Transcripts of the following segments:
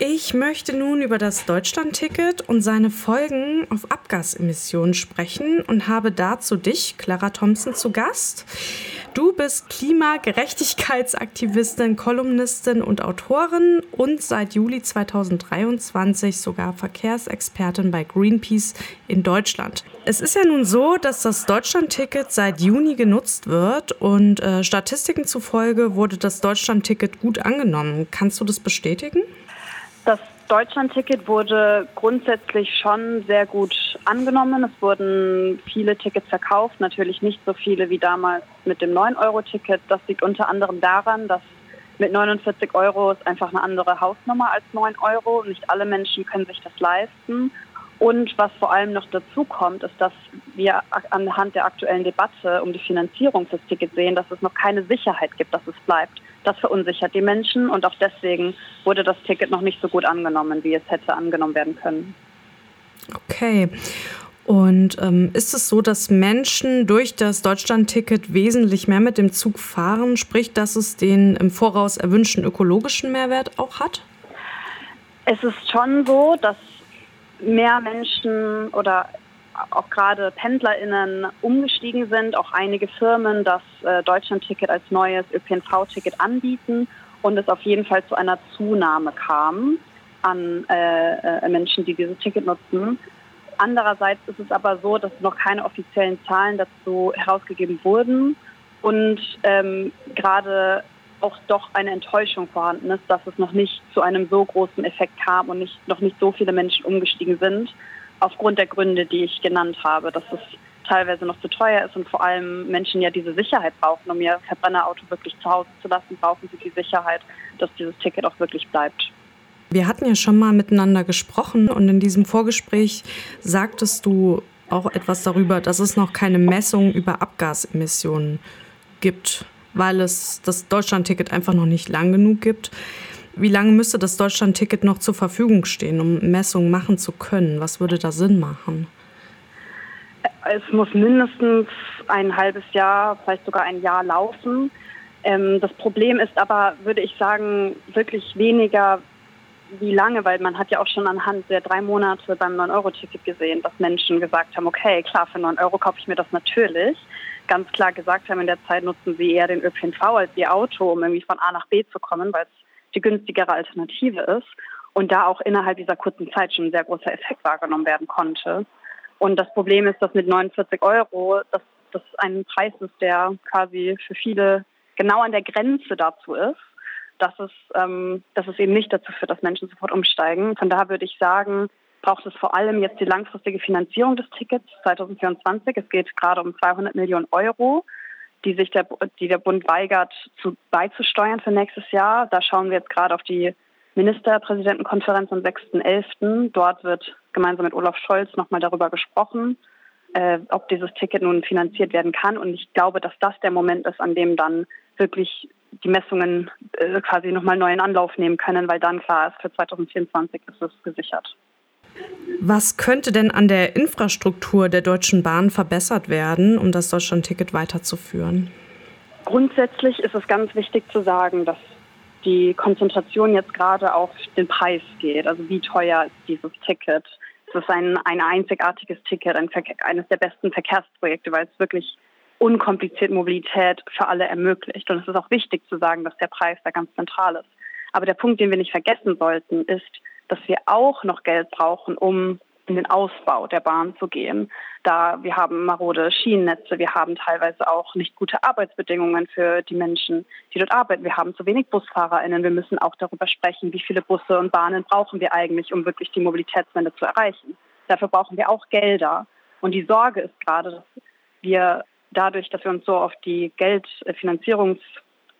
Ich möchte nun über das Deutschlandticket und seine Folgen auf Abgasemissionen sprechen und habe dazu dich, Clara Thompson, zu Gast. Du bist Klimagerechtigkeitsaktivistin, Kolumnistin und Autorin und seit Juli 2023 sogar Verkehrsexpertin bei Greenpeace in Deutschland. Es ist ja nun so, dass das Deutschlandticket seit Juni genutzt wird und äh, Statistiken zufolge wurde das Deutschlandticket gut angenommen. Kannst du das bestätigen? Deutschland-Ticket wurde grundsätzlich schon sehr gut angenommen. Es wurden viele Tickets verkauft, natürlich nicht so viele wie damals mit dem 9-Euro-Ticket. Das liegt unter anderem daran, dass mit 49 Euro ist einfach eine andere Hausnummer als 9 Euro. Nicht alle Menschen können sich das leisten. Und was vor allem noch dazu kommt, ist, dass wir anhand der aktuellen Debatte um die Finanzierung des Tickets sehen, dass es noch keine Sicherheit gibt, dass es bleibt. Das verunsichert die Menschen und auch deswegen wurde das Ticket noch nicht so gut angenommen, wie es hätte angenommen werden können. Okay. Und ähm, ist es so, dass Menschen durch das Deutschland-Ticket wesentlich mehr mit dem Zug fahren, sprich, dass es den im Voraus erwünschten ökologischen Mehrwert auch hat? Es ist schon so, dass mehr Menschen oder auch gerade PendlerInnen umgestiegen sind, auch einige Firmen das äh, Deutschland-Ticket als neues ÖPNV-Ticket anbieten und es auf jeden Fall zu einer Zunahme kam an äh, äh, Menschen, die dieses Ticket nutzen. Andererseits ist es aber so, dass noch keine offiziellen Zahlen dazu herausgegeben wurden und ähm, gerade auch doch eine Enttäuschung vorhanden ist, dass es noch nicht zu einem so großen Effekt kam und nicht, noch nicht so viele Menschen umgestiegen sind aufgrund der Gründe, die ich genannt habe, dass es teilweise noch zu teuer ist und vor allem Menschen ja diese Sicherheit brauchen, um ihr Verbrennerauto wirklich zu Hause zu lassen, brauchen sie die Sicherheit, dass dieses Ticket auch wirklich bleibt. Wir hatten ja schon mal miteinander gesprochen und in diesem Vorgespräch sagtest du auch etwas darüber, dass es noch keine Messung über Abgasemissionen gibt, weil es das Deutschlandticket einfach noch nicht lang genug gibt. Wie lange müsste das Deutschland-Ticket noch zur Verfügung stehen, um Messungen machen zu können? Was würde da Sinn machen? Es muss mindestens ein halbes Jahr, vielleicht sogar ein Jahr laufen. Ähm, das Problem ist aber, würde ich sagen, wirklich weniger wie lange, weil man hat ja auch schon anhand der drei Monate beim 9-Euro-Ticket gesehen, dass Menschen gesagt haben, okay, klar, für 9 Euro kaufe ich mir das natürlich. Ganz klar gesagt haben, in der Zeit nutzen sie eher den ÖPNV als ihr Auto, um irgendwie von A nach B zu kommen, weil es die günstigere Alternative ist und da auch innerhalb dieser kurzen Zeit schon ein sehr großer Effekt wahrgenommen werden konnte. Und das Problem ist, dass mit 49 Euro, dass das ein Preis ist, der quasi für viele genau an der Grenze dazu ist, dass es, ähm, dass es eben nicht dazu führt, dass Menschen sofort umsteigen. Von daher würde ich sagen, braucht es vor allem jetzt die langfristige Finanzierung des Tickets 2024. Es geht gerade um 200 Millionen Euro die sich der, die der Bund weigert, zu, beizusteuern für nächstes Jahr. Da schauen wir jetzt gerade auf die Ministerpräsidentenkonferenz am 6.11. Dort wird gemeinsam mit Olaf Scholz nochmal darüber gesprochen, äh, ob dieses Ticket nun finanziert werden kann. Und ich glaube, dass das der Moment ist, an dem dann wirklich die Messungen äh, quasi nochmal neu in Anlauf nehmen können, weil dann klar ist, für 2024 ist es gesichert. Was könnte denn an der Infrastruktur der Deutschen Bahn verbessert werden, um das Deutschland-Ticket weiterzuführen? Grundsätzlich ist es ganz wichtig zu sagen, dass die Konzentration jetzt gerade auf den Preis geht. Also wie teuer ist dieses Ticket? Es ist ein, ein einzigartiges Ticket, ein eines der besten Verkehrsprojekte, weil es wirklich unkompliziert Mobilität für alle ermöglicht. Und es ist auch wichtig zu sagen, dass der Preis da ganz zentral ist. Aber der Punkt, den wir nicht vergessen sollten, ist, dass wir auch noch Geld brauchen, um in den Ausbau der Bahn zu gehen. Da wir haben marode Schienennetze, wir haben teilweise auch nicht gute Arbeitsbedingungen für die Menschen, die dort arbeiten. Wir haben zu wenig BusfahrerInnen. Wir müssen auch darüber sprechen, wie viele Busse und Bahnen brauchen wir eigentlich, um wirklich die Mobilitätswende zu erreichen. Dafür brauchen wir auch Gelder. Und die Sorge ist gerade, dass wir dadurch, dass wir uns so auf die Geldfinanzierungs,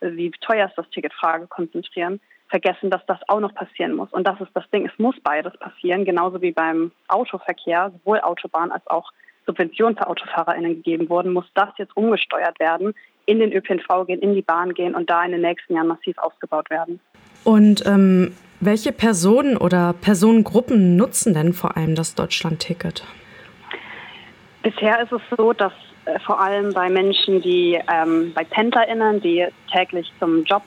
wie teuer ist das Ticketfrage konzentrieren, vergessen, dass das auch noch passieren muss. Und das ist das Ding, es muss beides passieren, genauso wie beim Autoverkehr, sowohl Autobahn als auch Subventionen für AutofahrerInnen gegeben wurden, muss das jetzt umgesteuert werden, in den ÖPNV gehen, in die Bahn gehen und da in den nächsten Jahren massiv ausgebaut werden. Und ähm, welche Personen oder Personengruppen nutzen denn vor allem das Deutschland-Ticket? Bisher ist es so, dass äh, vor allem bei Menschen, die ähm, bei PendlerInnen, die täglich zum Job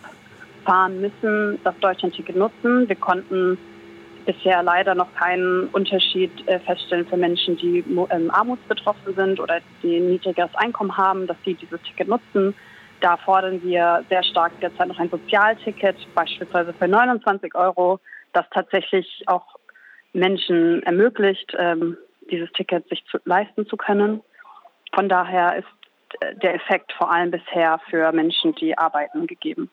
fahren müssen, das Deutschlandticket nutzen. Wir konnten bisher leider noch keinen Unterschied äh, feststellen für Menschen, die ähm, armutsbetroffen sind oder die ein niedrigeres Einkommen haben, dass sie dieses Ticket nutzen. Da fordern wir sehr stark derzeit noch ein Sozialticket, beispielsweise für 29 Euro, das tatsächlich auch Menschen ermöglicht, ähm, dieses Ticket sich zu, leisten zu können. Von daher ist äh, der Effekt vor allem bisher für Menschen, die arbeiten, gegeben.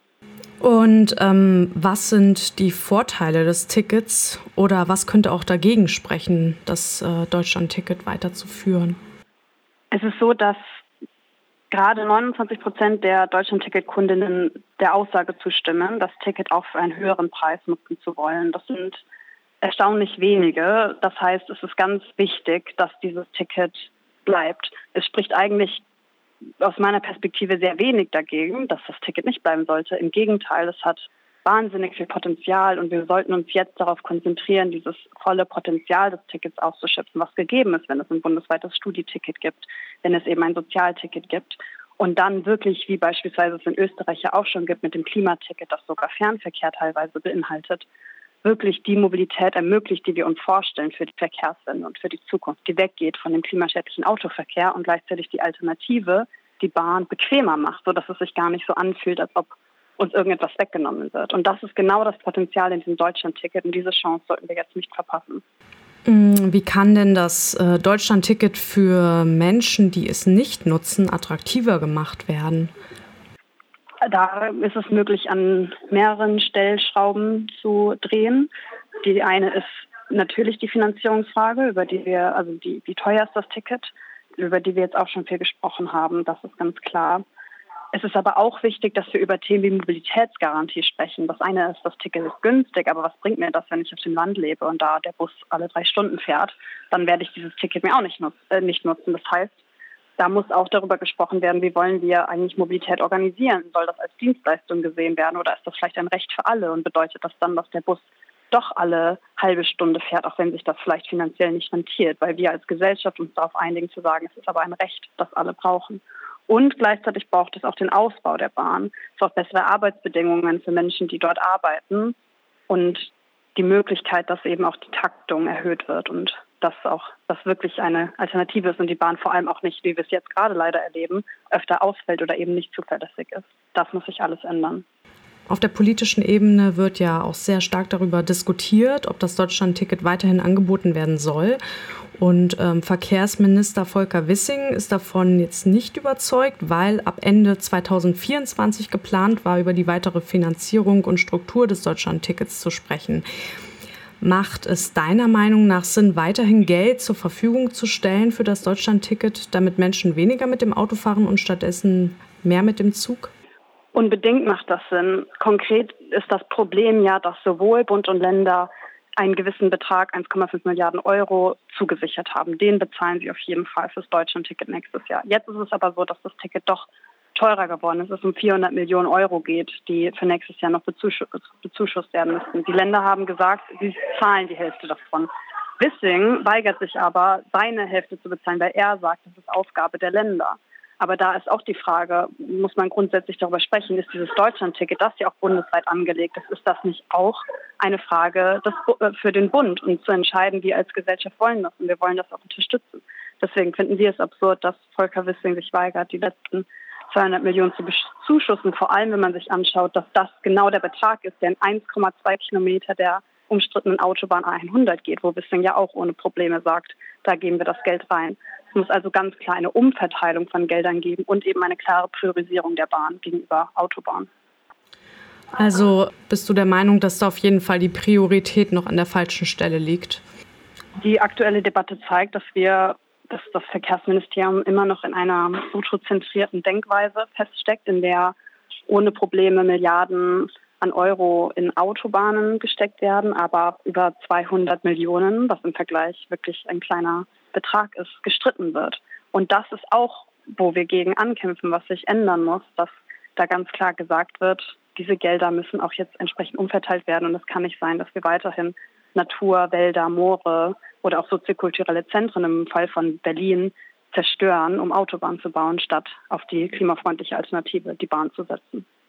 Und ähm, was sind die Vorteile des Tickets oder was könnte auch dagegen sprechen, das äh, Deutschland-Ticket weiterzuführen? Es ist so, dass gerade 29 Prozent der Deutschland-Ticket-Kundinnen der Aussage zustimmen, das Ticket auch für einen höheren Preis nutzen zu wollen. Das sind erstaunlich wenige. Das heißt, es ist ganz wichtig, dass dieses Ticket bleibt. Es spricht eigentlich aus meiner Perspektive sehr wenig dagegen, dass das Ticket nicht bleiben sollte. Im Gegenteil, es hat wahnsinnig viel Potenzial und wir sollten uns jetzt darauf konzentrieren, dieses volle Potenzial des Tickets auszuschöpfen, was gegeben ist, wenn es ein bundesweites Studieticket gibt, wenn es eben ein Sozialticket gibt. Und dann wirklich, wie beispielsweise es in Österreich ja auch schon gibt, mit dem Klimaticket, das sogar Fernverkehr teilweise beinhaltet, wirklich die Mobilität ermöglicht, die wir uns vorstellen für die Verkehrswende und für die Zukunft, die weggeht von dem klimaschädlichen Autoverkehr und gleichzeitig die Alternative, die Bahn bequemer macht, sodass es sich gar nicht so anfühlt, als ob uns irgendetwas weggenommen wird. Und das ist genau das Potenzial in diesem Deutschland-Ticket und diese Chance sollten wir jetzt nicht verpassen. Mm, wie kann denn das äh, Deutschland-Ticket für Menschen, die es nicht nutzen, attraktiver gemacht werden? Da ist es möglich, an mehreren Stellschrauben zu drehen. Die eine ist natürlich die Finanzierungsfrage, über die wir, also die, wie teuer ist das Ticket, über die wir jetzt auch schon viel gesprochen haben. Das ist ganz klar. Es ist aber auch wichtig, dass wir über Themen wie Mobilitätsgarantie sprechen. Das eine ist, das Ticket ist günstig, aber was bringt mir das, wenn ich auf dem Land lebe und da der Bus alle drei Stunden fährt? Dann werde ich dieses Ticket mir auch nicht, nutz äh, nicht nutzen. Das heißt, da muss auch darüber gesprochen werden, wie wollen wir eigentlich Mobilität organisieren? Soll das als Dienstleistung gesehen werden oder ist das vielleicht ein Recht für alle und bedeutet das dann, dass der Bus doch alle halbe Stunde fährt, auch wenn sich das vielleicht finanziell nicht rentiert, weil wir als Gesellschaft uns darauf einigen zu sagen, es ist aber ein Recht, das alle brauchen. Und gleichzeitig braucht es auch den Ausbau der Bahn. Es braucht bessere Arbeitsbedingungen für Menschen, die dort arbeiten und die Möglichkeit, dass eben auch die Taktung erhöht wird und dass auch das wirklich eine Alternative ist und die Bahn vor allem auch nicht, wie wir es jetzt gerade leider erleben, öfter ausfällt oder eben nicht zuverlässig ist. Das muss sich alles ändern. Auf der politischen Ebene wird ja auch sehr stark darüber diskutiert, ob das Deutschland-Ticket weiterhin angeboten werden soll. Und ähm, Verkehrsminister Volker Wissing ist davon jetzt nicht überzeugt, weil ab Ende 2024 geplant war, über die weitere Finanzierung und Struktur des Deutschland-Tickets zu sprechen. Macht es deiner Meinung nach Sinn, weiterhin Geld zur Verfügung zu stellen für das Deutschland-Ticket, damit Menschen weniger mit dem Auto fahren und stattdessen mehr mit dem Zug? Unbedingt macht das Sinn. Konkret ist das Problem ja, dass sowohl Bund und Länder einen gewissen Betrag, 1,5 Milliarden Euro, zugesichert haben. Den bezahlen sie auf jeden Fall fürs Deutschland-Ticket nächstes Jahr. Jetzt ist es aber so, dass das Ticket doch teurer geworden ist, es um 400 Millionen Euro geht, die für nächstes Jahr noch bezuschusst werden müssen. Die Länder haben gesagt, sie zahlen die Hälfte davon. Wissing weigert sich aber, seine Hälfte zu bezahlen, weil er sagt, das ist Aufgabe der Länder. Aber da ist auch die Frage, muss man grundsätzlich darüber sprechen, ist dieses Deutschland-Ticket, das ja auch bundesweit angelegt ist, ist das nicht auch eine Frage äh, für den Bund und zu entscheiden, wir als Gesellschaft wollen das und wir wollen das auch unterstützen. Deswegen finden wir es absurd, dass Volker Wissing sich weigert, die letzten 200 Millionen zu bezuschussen, vor allem wenn man sich anschaut, dass das genau der Betrag ist, der in 1,2 Kilometer der umstrittenen Autobahn A100 geht, wo Wissing ja auch ohne Probleme sagt, da geben wir das Geld rein. Es muss also ganz klar eine Umverteilung von Geldern geben und eben eine klare Priorisierung der Bahn gegenüber Autobahn. Also bist du der Meinung, dass da auf jeden Fall die Priorität noch an der falschen Stelle liegt? Die aktuelle Debatte zeigt, dass wir dass das Verkehrsministerium immer noch in einer autozentrierten Denkweise feststeckt, in der ohne Probleme Milliarden an Euro in Autobahnen gesteckt werden, aber über 200 Millionen, was im Vergleich wirklich ein kleiner Betrag ist, gestritten wird. Und das ist auch, wo wir gegen ankämpfen, was sich ändern muss, dass da ganz klar gesagt wird, diese Gelder müssen auch jetzt entsprechend umverteilt werden. Und es kann nicht sein, dass wir weiterhin Natur, Wälder, Moore oder auch soziokulturelle Zentren im Fall von Berlin zerstören, um Autobahnen zu bauen, statt auf die klimafreundliche Alternative, die Bahn zu setzen.